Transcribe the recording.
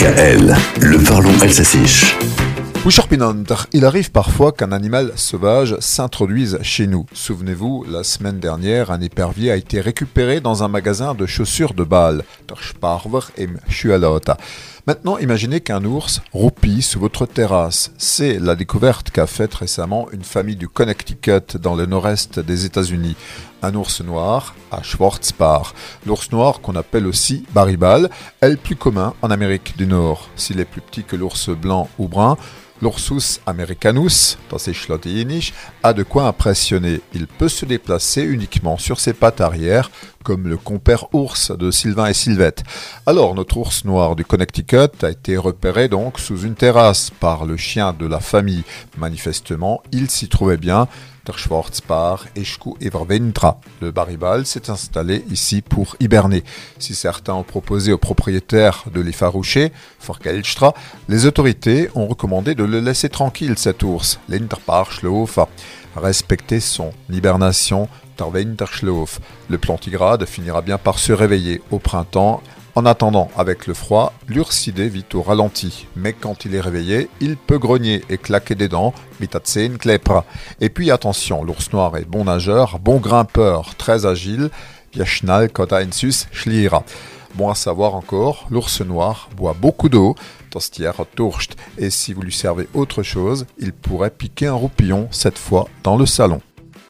DKL, le parlons alsacien. Il arrive parfois qu'un animal sauvage s'introduise chez nous. Souvenez-vous, la semaine dernière, un épervier a été récupéré dans un magasin de chaussures de Bâle. Maintenant, imaginez qu'un ours roupille sous votre terrasse. C'est la découverte qu'a faite récemment une famille du Connecticut dans le nord-est des États-Unis. Un ours noir à Schwarzbar. L'ours noir qu'on appelle aussi baribal est le plus commun en Amérique du Nord. S'il est plus petit que l'ours blanc ou brun, L'Ursus americanus, dans ses a de quoi impressionner. Il peut se déplacer uniquement sur ses pattes arrière, comme le compère ours de Sylvain et Sylvette. Alors, notre ours noir du Connecticut a été repéré donc sous une terrasse par le chien de la famille. Manifestement, il s'y trouvait bien. Der. Le baribal s'est installé ici pour hiberner. Si certains ont proposé aux propriétaires de l'effaroucher, Forkelstra, les autorités ont recommandé de le laisser tranquille, cet ours, l'Interparschlofa. Respecter son hibernation, Le plantigrade finira bien par se réveiller au printemps en attendant, avec le froid, l'ursidé vit au ralenti, mais quand il est réveillé, il peut grogner et claquer des dents. Et puis attention, l'ours noir est bon nageur, bon grimpeur, très agile, yashnal kotaensus schlira. Bon à savoir encore, l'ours noir boit beaucoup d'eau, et si vous lui servez autre chose, il pourrait piquer un roupillon, cette fois dans le salon.